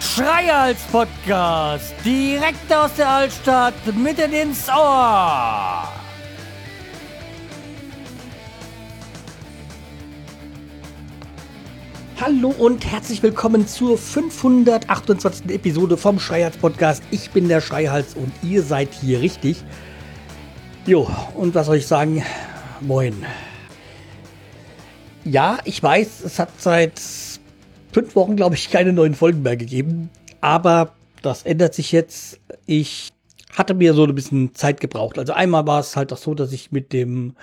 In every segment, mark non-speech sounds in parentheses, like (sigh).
Schreihals Podcast, direkt aus der Altstadt, mitten ins Ohr. Hallo und herzlich willkommen zur 528. Episode vom Schreihals Podcast. Ich bin der Schreihals und ihr seid hier richtig. Jo, und was soll ich sagen? Moin. Ja, ich weiß, es hat seit fünf Wochen, glaube ich, keine neuen Folgen mehr gegeben. Aber das ändert sich jetzt. Ich hatte mir so ein bisschen Zeit gebraucht. Also einmal war es halt auch so, dass ich mit dem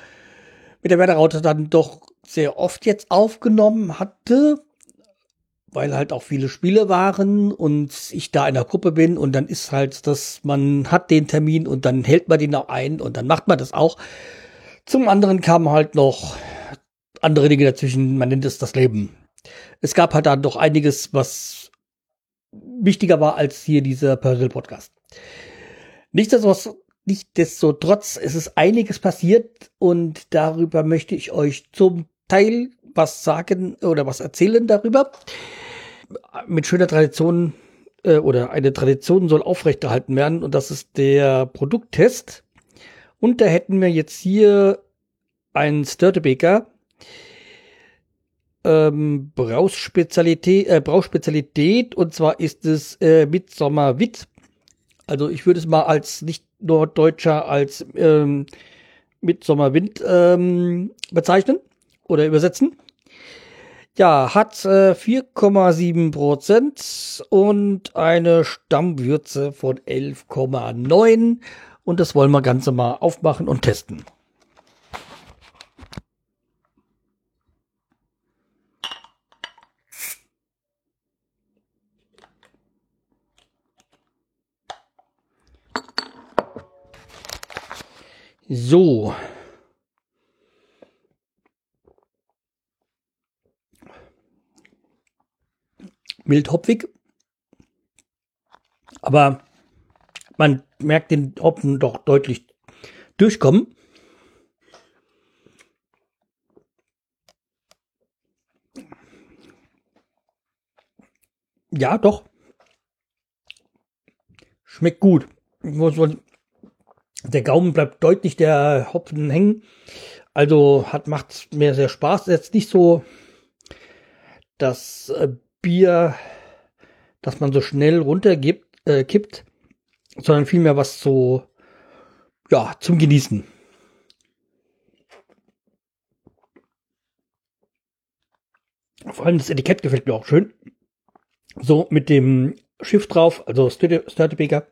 mit der Werderaute dann doch sehr oft jetzt aufgenommen hatte, weil halt auch viele Spiele waren und ich da in der Gruppe bin und dann ist halt, dass man hat den Termin und dann hält man den auch ein und dann macht man das auch. Zum anderen kamen halt noch andere Dinge dazwischen, man nennt es das Leben. Es gab halt dann doch einiges, was wichtiger war als hier dieser Parallel-Podcast. Nichtsdestotrotz, nichtsdestotrotz, es ist einiges passiert und darüber möchte ich euch zum Teil was sagen oder was erzählen darüber. Mit schöner Tradition äh, oder eine Tradition soll aufrechterhalten werden und das ist der Produkttest. Und da hätten wir jetzt hier einen Störtebeker ähm, Brauspezialität, äh, Brauspezialität und zwar ist es äh, Midsommer Witt. Also ich würde es mal als nicht Norddeutscher als ähm, Midsommer Wind ähm, bezeichnen oder übersetzen. Ja, hat äh, 4,7 Prozent und eine Stammwürze von 11,9 und das wollen wir ganz mal aufmachen und testen. So. Mild hopfig. Aber man merkt den Hopfen doch deutlich durchkommen. Ja, doch. Schmeckt gut. Der Gaumen bleibt deutlich der Hopfen hängen. Also hat macht mir sehr Spaß. Jetzt nicht so das äh, Bier, das man so schnell runtergibt, äh, kippt, sondern vielmehr was so ja zum Genießen. Vor allem das Etikett gefällt mir auch schön. So mit dem Schiff drauf, also Störtebeker.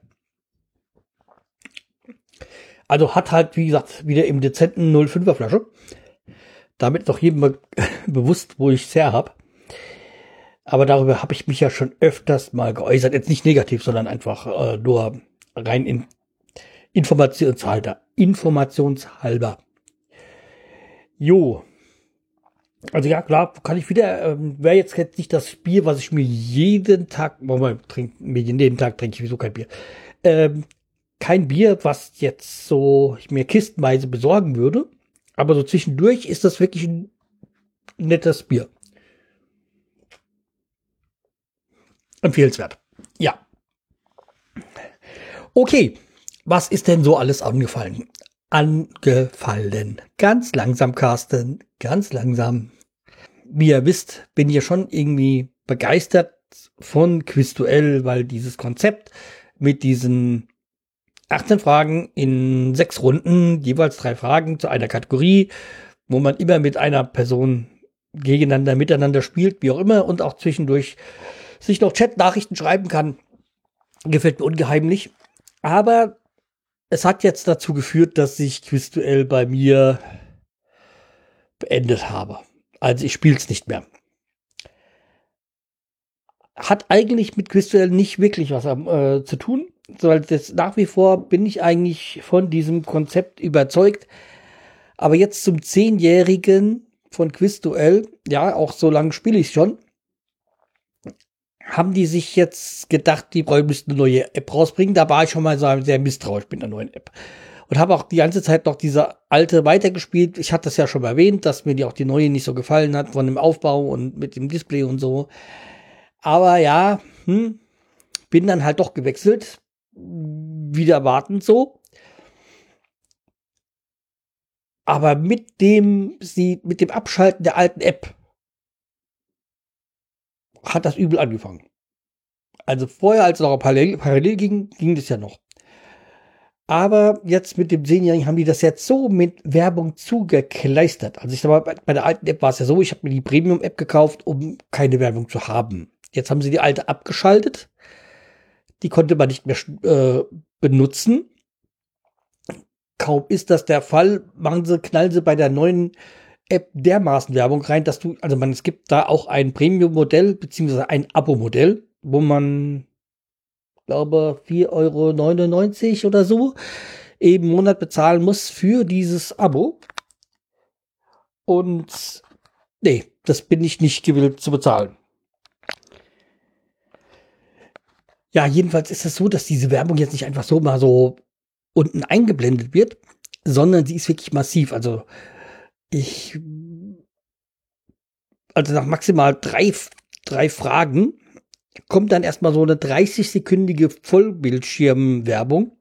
Also hat halt, wie gesagt, wieder im dezenten 05er Flasche. Damit ist auch jedem be (laughs) bewusst, wo ich es her habe. Aber darüber habe ich mich ja schon öfters mal geäußert. Jetzt nicht negativ, sondern einfach äh, nur rein in Informationshalber. Informationshalber. Jo. Also ja, klar, kann ich wieder, ähm, wäre jetzt nicht das Bier, was ich mir jeden Tag, Moment, trink, mir jeden Tag trinke ich wieso kein Bier. Ähm, kein Bier, was jetzt so ich mir kistenweise besorgen würde. Aber so zwischendurch ist das wirklich ein nettes Bier. Empfehlenswert. Ja. Okay. Was ist denn so alles angefallen? Angefallen. Ganz langsam, Carsten. Ganz langsam. Wie ihr wisst, bin ich ja schon irgendwie begeistert von Quizduell, weil dieses Konzept mit diesen 18 Fragen in sechs Runden, jeweils drei Fragen zu einer Kategorie, wo man immer mit einer Person gegeneinander, miteinander spielt, wie auch immer, und auch zwischendurch sich noch Chat-Nachrichten schreiben kann. Gefällt mir ungeheimlich. Aber es hat jetzt dazu geführt, dass ich Quizduell bei mir beendet habe. Also ich spiele es nicht mehr. Hat eigentlich mit Quizduell nicht wirklich was äh, zu tun als jetzt nach wie vor bin ich eigentlich von diesem Konzept überzeugt. Aber jetzt zum Zehnjährigen von Quizduell, ja, auch so lange spiele ich schon, haben die sich jetzt gedacht, die müssten eine neue App rausbringen. Da war ich schon mal sehr misstrauisch mit einer neuen App. Und habe auch die ganze Zeit noch diese alte weitergespielt. Ich hatte das ja schon erwähnt, dass mir die auch die neue nicht so gefallen hat von dem Aufbau und mit dem Display und so. Aber ja, hm, bin dann halt doch gewechselt. Wieder erwartend so. Aber mit dem, sie, mit dem Abschalten der alten App hat das übel angefangen. Also vorher, als es noch parallel, parallel ging, ging das ja noch. Aber jetzt mit dem Zehnjährigen haben die das jetzt so mit Werbung zugekleistert. Also ich sag mal, bei der alten App war es ja so, ich habe mir die Premium-App gekauft, um keine Werbung zu haben. Jetzt haben sie die alte abgeschaltet. Die konnte man nicht mehr äh, benutzen. Kaum ist das der Fall, machen sie, knallen sie bei der neuen App dermaßen Werbung rein, dass du, also man, es gibt da auch ein Premium-Modell, beziehungsweise ein Abo-Modell, wo man glaube 4,99 Euro oder so eben Monat bezahlen muss für dieses Abo. Und nee, das bin ich nicht gewillt zu bezahlen. Ja, jedenfalls ist es so, dass diese Werbung jetzt nicht einfach so mal so unten eingeblendet wird, sondern sie ist wirklich massiv. Also ich, also nach maximal drei, drei Fragen kommt dann erstmal so eine 30-sekündige Vollbildschirmwerbung.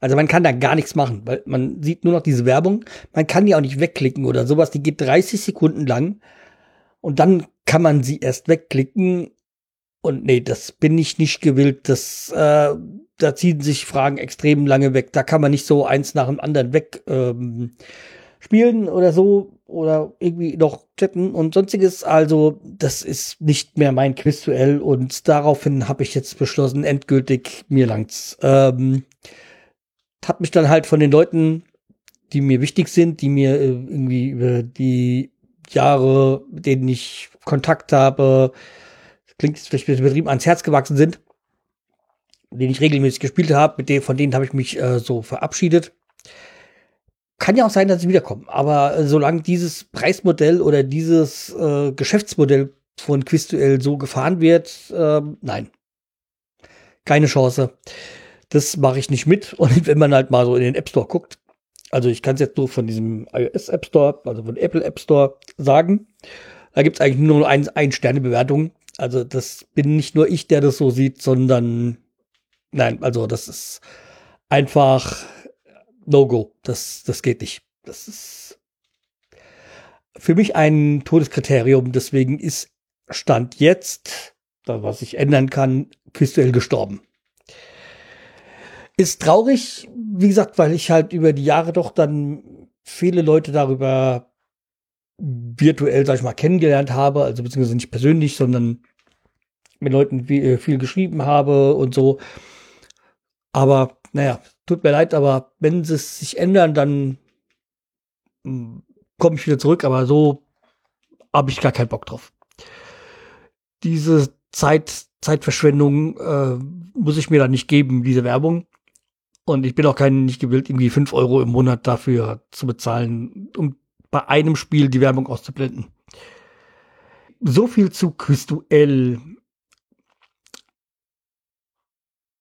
Also man kann da gar nichts machen, weil man sieht nur noch diese Werbung. Man kann die auch nicht wegklicken oder sowas. Die geht 30 Sekunden lang und dann kann man sie erst wegklicken. Und nee, das bin ich nicht gewillt. Das, äh, da ziehen sich Fragen extrem lange weg. Da kann man nicht so eins nach dem anderen weg ähm, spielen oder so oder irgendwie noch chatten und sonstiges. Also, das ist nicht mehr mein Quizduell und daraufhin habe ich jetzt beschlossen, endgültig mir langt's. Ähm, hab mich dann halt von den Leuten, die mir wichtig sind, die mir äh, irgendwie über die Jahre, mit denen ich Kontakt habe, klingt jetzt vielleicht übertrieben, ans Herz gewachsen sind, den ich regelmäßig gespielt habe, mit denen, von denen habe ich mich äh, so verabschiedet kann ja auch sein, dass sie wiederkommen. Aber äh, solange dieses Preismodell oder dieses äh, Geschäftsmodell von Quizduell so gefahren wird, äh, nein. Keine Chance. Das mache ich nicht mit. (laughs) Und wenn man halt mal so in den App Store guckt, also ich kann es jetzt nur von diesem iOS App Store, also von Apple App Store sagen, da gibt es eigentlich nur ein, ein Sterne Bewertung. Also das bin nicht nur ich, der das so sieht, sondern nein, also das ist einfach No-Go. Das, das geht nicht. Das ist für mich ein Todeskriterium. Deswegen ist Stand jetzt, da was ich ändern kann, Quizduell gestorben. Ist traurig, wie gesagt, weil ich halt über die Jahre doch dann viele Leute darüber virtuell, sag ich mal, kennengelernt habe, also beziehungsweise nicht persönlich, sondern mit Leuten viel, äh, viel geschrieben habe und so. Aber naja, tut mir leid, aber wenn sie es sich ändern, dann hm, komme ich wieder zurück, aber so habe ich gar keinen Bock drauf. Diese Zeit, Zeitverschwendung äh, muss ich mir da nicht geben, diese Werbung. Und ich bin auch kein nicht gewillt, irgendwie fünf Euro im Monat dafür zu bezahlen, um bei einem Spiel die Werbung auszublenden. So viel zu Quizduell.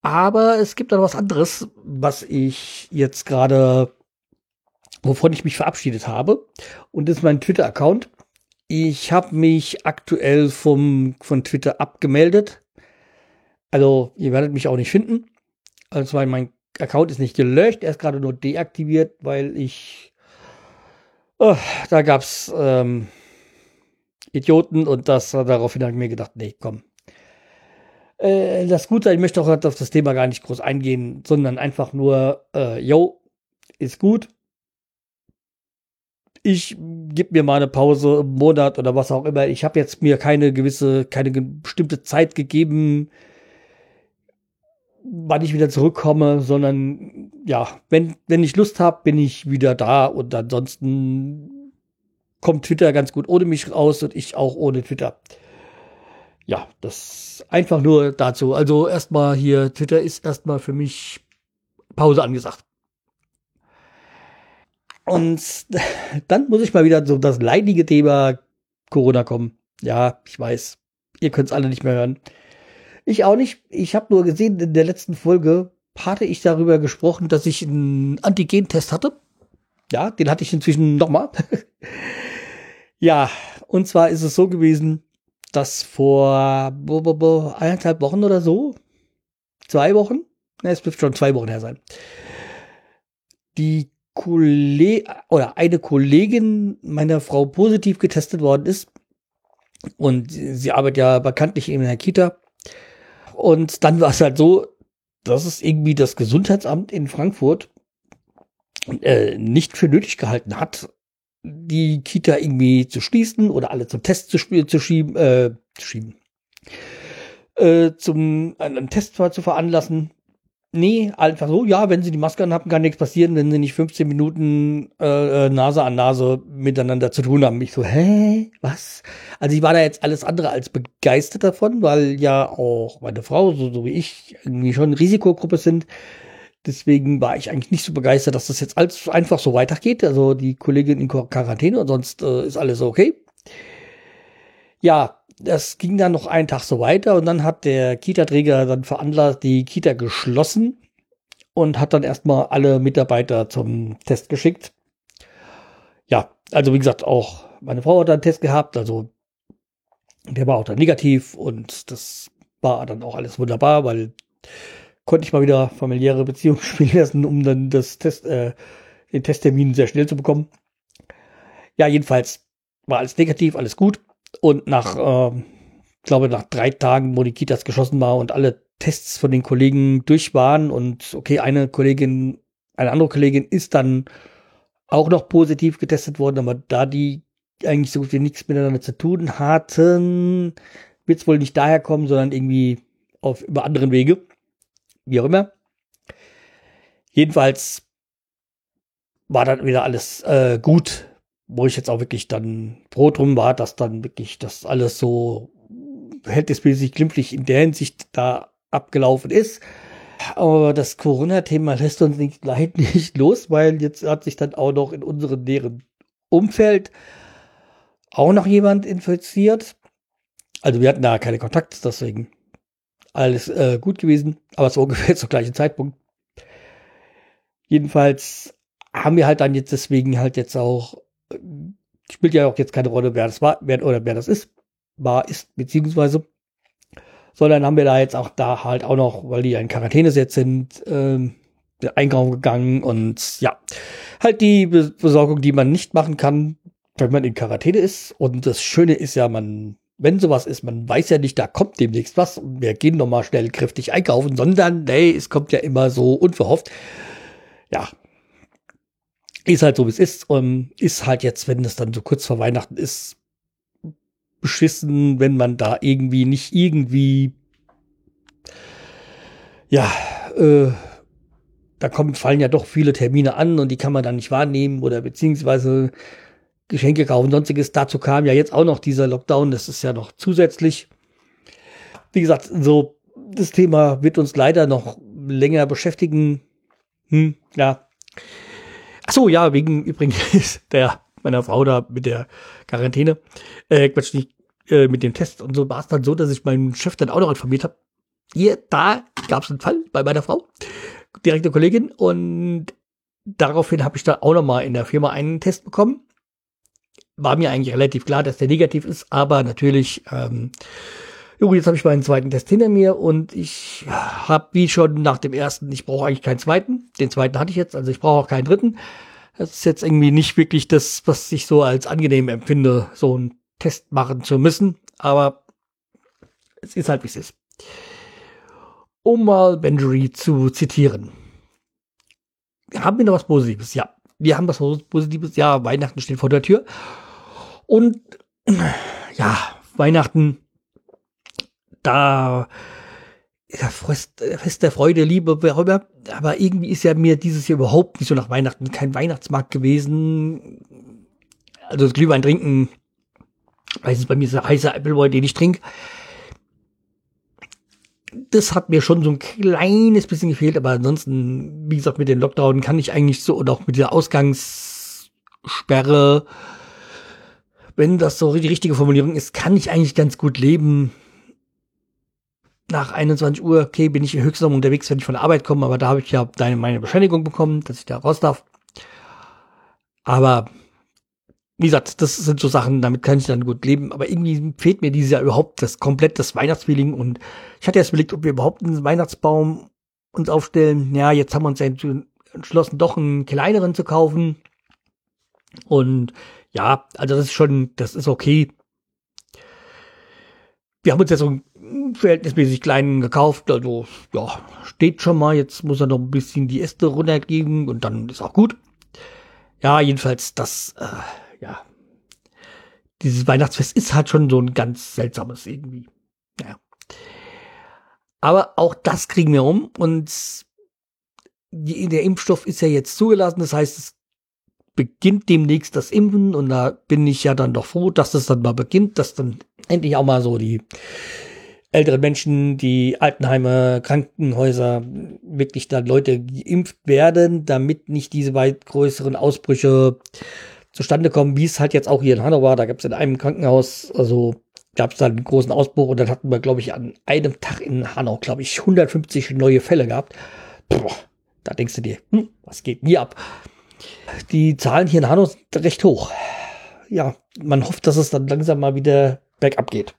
Aber es gibt dann was anderes, was ich jetzt gerade, wovon ich mich verabschiedet habe. Und das ist mein Twitter-Account. Ich habe mich aktuell vom, von Twitter abgemeldet. Also, ihr werdet mich auch nicht finden. Also, mein Account ist nicht gelöscht, er ist gerade nur deaktiviert, weil ich. Oh, da gab's ähm, Idioten und das daraufhin habe ich mir gedacht, nee, komm, äh, das Gute, ich möchte auch auf das Thema gar nicht groß eingehen, sondern einfach nur, äh, yo, ist gut. Ich gebe mir mal eine Pause, einen Monat oder was auch immer. Ich habe jetzt mir keine gewisse, keine bestimmte Zeit gegeben, wann ich wieder zurückkomme, sondern ja, wenn, wenn ich Lust habe, bin ich wieder da und ansonsten kommt Twitter ganz gut ohne mich raus und ich auch ohne Twitter ja, das einfach nur dazu. Also erstmal hier, Twitter ist erstmal für mich Pause angesagt. Und (laughs) dann muss ich mal wieder so das leidige Thema Corona kommen. Ja, ich weiß, ihr könnt es alle nicht mehr hören. Ich auch nicht. Ich habe nur gesehen in der letzten Folge hatte ich darüber gesprochen, dass ich einen Antigen-Test hatte. Ja, den hatte ich inzwischen nochmal. (laughs) ja, und zwar ist es so gewesen, dass vor eineinhalb Wochen oder so, zwei Wochen, ne, es dürfte schon zwei Wochen her sein, die Kollegin oder eine Kollegin meiner Frau positiv getestet worden ist. Und sie arbeitet ja bekanntlich in der Kita. Und dann war es halt so, dass es irgendwie das Gesundheitsamt in Frankfurt äh, nicht für nötig gehalten hat, die Kita irgendwie zu schließen oder alle zum Test zu, zu schieben, äh, zu schieben, äh, zum einen Test zu veranlassen. Nee, einfach so, ja, wenn sie die Maske anhaben, kann nichts passieren, wenn sie nicht 15 Minuten äh, äh, Nase an Nase miteinander zu tun haben. Ich so, hä? Was? Also ich war da jetzt alles andere als begeistert davon, weil ja auch meine Frau, so, so wie ich, irgendwie schon Risikogruppe sind. Deswegen war ich eigentlich nicht so begeistert, dass das jetzt alles einfach so weitergeht. Also die Kollegin in Quarantäne und sonst äh, ist alles okay. Ja, das ging dann noch einen Tag so weiter und dann hat der Kita-Träger dann veranlasst, die Kita geschlossen und hat dann erstmal alle Mitarbeiter zum Test geschickt. Ja, also wie gesagt, auch meine Frau hat einen Test gehabt, also der war auch dann negativ und das war dann auch alles wunderbar, weil konnte ich mal wieder familiäre Beziehungen (laughs) spielen lassen, um dann das Test, äh, den Testtermin sehr schnell zu bekommen. Ja, jedenfalls war alles negativ, alles gut. Und nach, äh, glaube nach drei Tagen, wo die Kitas geschlossen war und alle Tests von den Kollegen durch waren und okay, eine Kollegin, eine andere Kollegin ist dann auch noch positiv getestet worden, aber da die eigentlich so gut wie nichts miteinander zu tun hatten, wird es wohl nicht daher kommen, sondern irgendwie auf über anderen Wege wie auch immer. Jedenfalls war dann wieder alles äh, gut, wo ich jetzt auch wirklich dann froh drum war, dass dann wirklich das alles so verhältnismäßig glimpflich in der Hinsicht da abgelaufen ist. Aber das Corona-Thema lässt uns nicht, leider nicht los, weil jetzt hat sich dann auch noch in unserem näheren Umfeld auch noch jemand infiziert. Also wir hatten da keine Kontakte, deswegen alles äh, gut gewesen, aber so (laughs) ungefähr zum gleichen Zeitpunkt. Jedenfalls haben wir halt dann jetzt deswegen halt jetzt auch, äh, spielt ja auch jetzt keine Rolle, wer das war, wer oder wer das ist, war, ist, beziehungsweise, sondern haben wir da jetzt auch da halt auch noch, weil die ja in Quarantäne jetzt sind, ähm, Einkauf gegangen und ja, halt die Besorgung, die man nicht machen kann, wenn man in Quarantäne ist. Und das Schöne ist ja, man wenn sowas ist, man weiß ja nicht, da kommt demnächst was und wir gehen nochmal schnell kräftig einkaufen, sondern, nee, es kommt ja immer so unverhofft. Ja. Ist halt so, wie es ist. Und ist halt jetzt, wenn es dann so kurz vor Weihnachten ist, beschissen, wenn man da irgendwie nicht irgendwie, ja, äh, da kommen, fallen ja doch viele Termine an und die kann man dann nicht wahrnehmen oder beziehungsweise Geschenke kaufen, sonstiges. Dazu kam ja jetzt auch noch dieser Lockdown. Das ist ja noch zusätzlich. Wie gesagt, so das Thema wird uns leider noch länger beschäftigen. Hm, ja. Ach so, ja, wegen übrigens (laughs) der meiner Frau da mit der Quarantäne. Äh, Quatsch, nicht äh, mit dem Test und so war es dann so, dass ich meinen Chef dann auch noch informiert habe. Hier, da gab es einen Fall bei meiner Frau, direkte Kollegin, und daraufhin habe ich dann auch noch mal in der Firma einen Test bekommen war mir eigentlich relativ klar, dass der negativ ist, aber natürlich, ähm, jo, jetzt habe ich meinen zweiten Test hinter mir und ich habe wie schon nach dem ersten, ich brauche eigentlich keinen zweiten. Den zweiten hatte ich jetzt, also ich brauche auch keinen dritten. Das ist jetzt irgendwie nicht wirklich das, was ich so als angenehm empfinde, so einen Test machen zu müssen, aber es ist halt wie es ist. Um mal Benjury zu zitieren. Haben wir noch was Positives? Ja, wir haben was Positives. Ja, Weihnachten steht vor der Tür. Und ja, Weihnachten, da ja, Fest, Fest der Freude, Liebe, wer immer. Aber irgendwie ist ja mir dieses Jahr überhaupt nicht so nach Weihnachten kein Weihnachtsmarkt gewesen. Also das Glühwein trinken, weiß es bei mir ist der heiße Appleboy, den ich trinke. Das hat mir schon so ein kleines bisschen gefehlt, aber ansonsten, wie gesagt, mit den Lockdown kann ich eigentlich so und auch mit der Ausgangssperre wenn das so die richtige Formulierung ist, kann ich eigentlich ganz gut leben. nach 21 Uhr, okay, bin ich höchstens unterwegs, wenn ich von der Arbeit komme, aber da habe ich ja deine, meine Bescheinigung bekommen, dass ich da raus darf. Aber wie gesagt, das sind so Sachen, damit kann ich dann gut leben. Aber irgendwie fehlt mir dieses Jahr überhaupt das komplett das Weihnachtsfeeling. Und ich hatte erst überlegt, ob wir überhaupt einen Weihnachtsbaum uns aufstellen. Ja, jetzt haben wir uns entschlossen, doch einen kleineren zu kaufen. Und ja, also das ist schon, das ist okay. Wir haben uns jetzt so einen verhältnismäßig kleinen gekauft, also ja, steht schon mal. Jetzt muss er noch ein bisschen die Äste runtergeben und dann ist auch gut. Ja, jedenfalls das, äh, ja, dieses Weihnachtsfest ist halt schon so ein ganz seltsames irgendwie. Ja. Aber auch das kriegen wir um und die, der Impfstoff ist ja jetzt zugelassen. Das heißt, es beginnt demnächst das Impfen und da bin ich ja dann doch froh, dass das dann mal beginnt, dass dann endlich auch mal so die älteren Menschen, die Altenheime, Krankenhäuser, wirklich dann Leute geimpft werden, damit nicht diese weit größeren Ausbrüche zustande kommen, wie es halt jetzt auch hier in Hannover, da gab es in einem Krankenhaus, also gab es da einen großen Ausbruch und dann hatten wir, glaube ich, an einem Tag in Hanau, glaube ich, 150 neue Fälle gehabt. Boah, da denkst du dir, hm, was geht mir ab? Die Zahlen hier in Hanau sind recht hoch. Ja, man hofft, dass es dann langsam mal wieder bergab geht.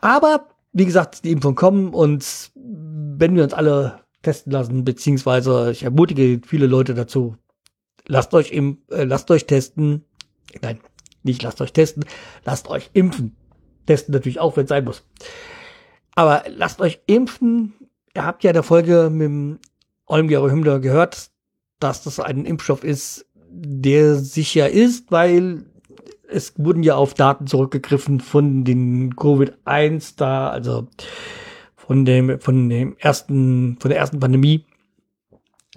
Aber, wie gesagt, die Impfungen kommen und wenn wir uns alle testen lassen, beziehungsweise ich ermutige viele Leute dazu, lasst euch im, äh, lasst euch testen. Nein, nicht lasst euch testen, lasst euch impfen. Testen natürlich auch, wenn es sein muss. Aber lasst euch impfen. Ihr habt ja in der Folge mit dem Olmgerer Hümmler gehört, dass das ein Impfstoff ist, der sicher ist, weil es wurden ja auf Daten zurückgegriffen von den Covid-1 da, also von dem, von dem ersten, von der ersten Pandemie.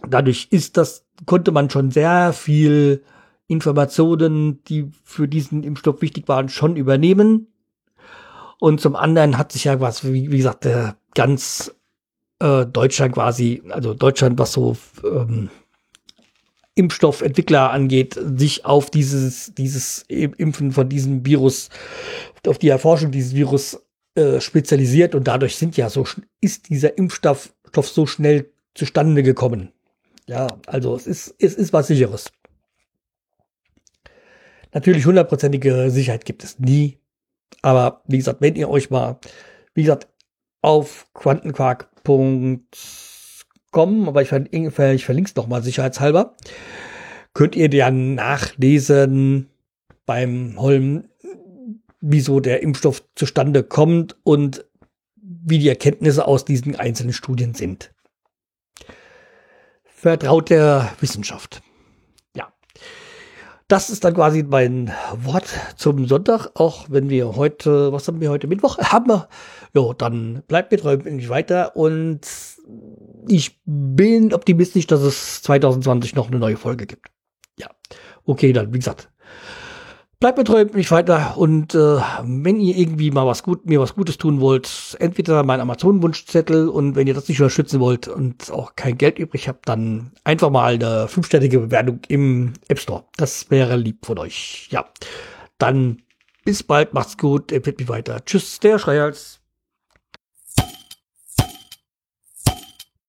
Dadurch ist das konnte man schon sehr viel Informationen, die für diesen Impfstoff wichtig waren, schon übernehmen. Und zum anderen hat sich ja was, wie, wie gesagt, äh, ganz äh, Deutschland quasi, also Deutschland, was so ähm, Impfstoffentwickler angeht, sich auf dieses, dieses Impfen von diesem Virus, auf die Erforschung dieses Virus äh, spezialisiert und dadurch sind ja so, ist dieser Impfstoff so schnell zustande gekommen. Ja, also es ist, es ist was sicheres. Natürlich hundertprozentige Sicherheit gibt es nie. Aber wie gesagt, wenn ihr euch mal, wie gesagt, auf quantenquark.com, aber ich, ich verlinke es nochmal sicherheitshalber, könnt ihr dann nachlesen beim Holm, wieso der Impfstoff zustande kommt und wie die Erkenntnisse aus diesen einzelnen Studien sind vertraut der Wissenschaft. Ja. Das ist dann quasi mein Wort zum Sonntag, auch wenn wir heute, was haben wir heute Mittwoch? Haben wir. Jo, dann bleibt mir treu nicht weiter und ich bin optimistisch, dass es 2020 noch eine neue Folge gibt. Ja. Okay, dann, wie gesagt, Bleibt mir treu, mich weiter und äh, wenn ihr irgendwie mal was gut, mir was Gutes tun wollt, entweder mein Amazon-Wunschzettel und wenn ihr das nicht unterstützen wollt und auch kein Geld übrig habt, dann einfach mal eine fünfstellige Bewertung im App Store. Das wäre lieb von euch. Ja, dann bis bald, macht's gut, empfiehlt mich weiter. Tschüss, der Schreihals.